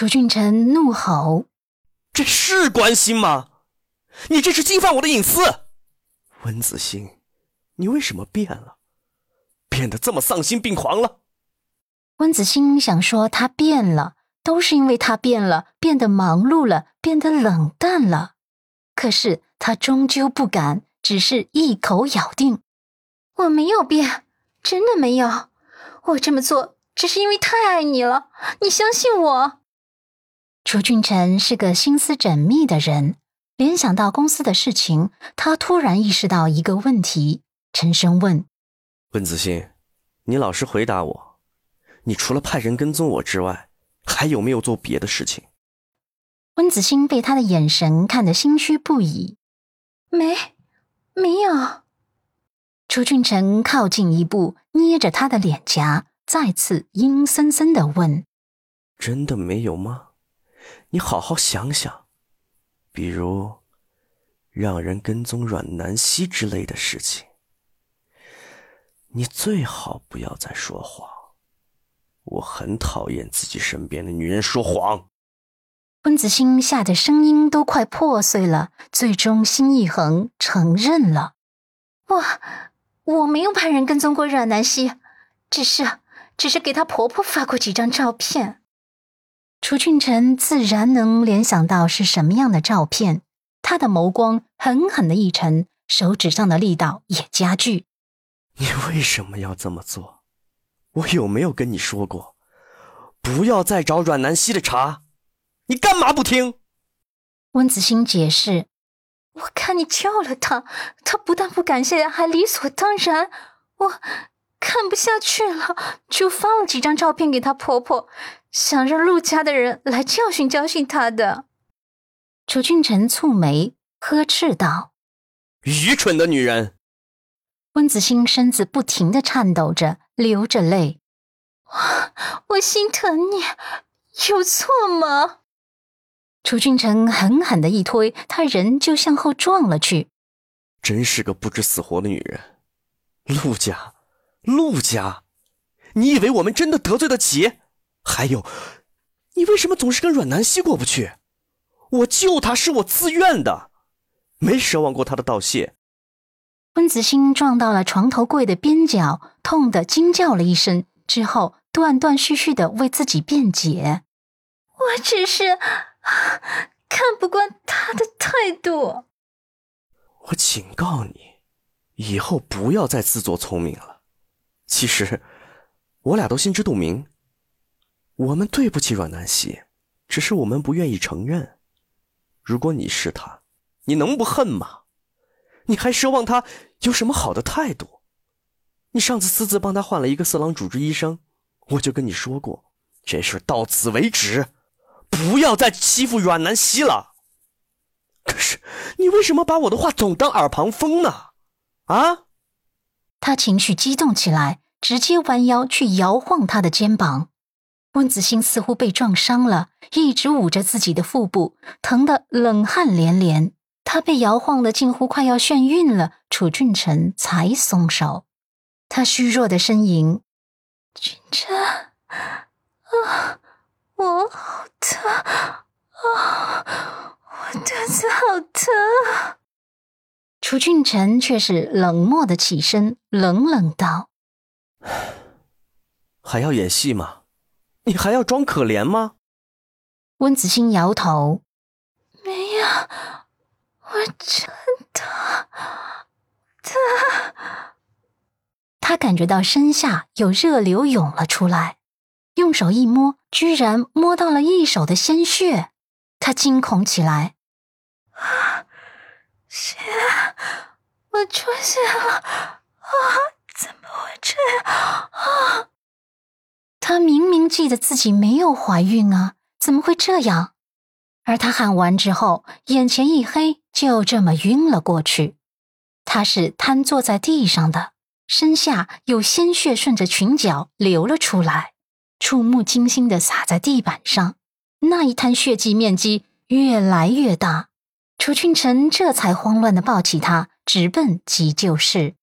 楚俊臣怒吼：“这是关心吗？你这是侵犯我的隐私！温子欣，你为什么变了？变得这么丧心病狂了？”温子欣想说他变了，都是因为他变了，变得忙碌了，变得冷淡了。可是他终究不敢，只是一口咬定：“我没有变，真的没有。我这么做只是因为太爱你了，你相信我。”楚俊辰是个心思缜密的人，联想到公司的事情，他突然意识到一个问题，沉声问：“温子欣，你老实回答我，你除了派人跟踪我之外，还有没有做别的事情？”温子欣被他的眼神看得心虚不已，“没，没有。”楚俊辰靠近一步，捏着他的脸颊，再次阴森森的问：“真的没有吗？”你好好想想，比如让人跟踪阮南希之类的事情，你最好不要再说谎。我很讨厌自己身边的女人说谎。温子欣吓得声音都快破碎了，最终心一横，承认了：“我我没有派人跟踪过阮南希，只是只是给她婆婆发过几张照片。”楚俊辰自然能联想到是什么样的照片，他的眸光狠狠的一沉，手指上的力道也加剧。你为什么要这么做？我有没有跟你说过，不要再找阮南希的茬？你干嘛不听？温子欣解释：“我看你叫了他，他不但不感谢，还理所当然。我看不下去了，就发了几张照片给她婆婆。”想让陆家的人来教训教训她的，楚俊臣蹙眉呵斥道：“愚蠢的女人！”温子欣身子不停的颤抖着，流着泪：“我我心疼你，有错吗？”楚俊臣狠狠的一推，他人就向后撞了去。真是个不知死活的女人！陆家，陆家，你以为我们真的得罪得起？还有，你为什么总是跟阮南希过不去？我救他是我自愿的，没奢望过他的道谢。温子欣撞到了床头柜的边角，痛得惊叫了一声，之后断断续续的为自己辩解：“我只是看不惯他的态度。”我警告你，以后不要再自作聪明了。其实，我俩都心知肚明。我们对不起阮南希，只是我们不愿意承认。如果你是他，你能不恨吗？你还奢望他有什么好的态度？你上次私自帮他换了一个色狼主治医生，我就跟你说过，这事到此为止，不要再欺负阮南希了。可是你为什么把我的话总当耳旁风呢？啊？他情绪激动起来，直接弯腰去摇晃他的肩膀。温子欣似乎被撞伤了，一直捂着自己的腹部，疼得冷汗连连。他被摇晃的近乎快要眩晕了，楚俊辰才松手。他虚弱的呻吟：“俊辰，啊，我好疼，啊，我肚子好疼。”楚俊辰却是冷漠的起身，冷冷道：“还要演戏吗？”你还要装可怜吗？温子欣摇头，没有，我真的他。他感觉到身下有热流涌了出来，用手一摸，居然摸到了一手的鲜血，他惊恐起来，啊，血，我出血了，啊，怎么会这样？啊！她明明记得自己没有怀孕啊，怎么会这样？而她喊完之后，眼前一黑，就这么晕了过去。她是瘫坐在地上的，身下有鲜血顺着裙角流了出来，触目惊心的洒在地板上。那一滩血迹面积越来越大，楚俊辰这才慌乱的抱起她，直奔急救室。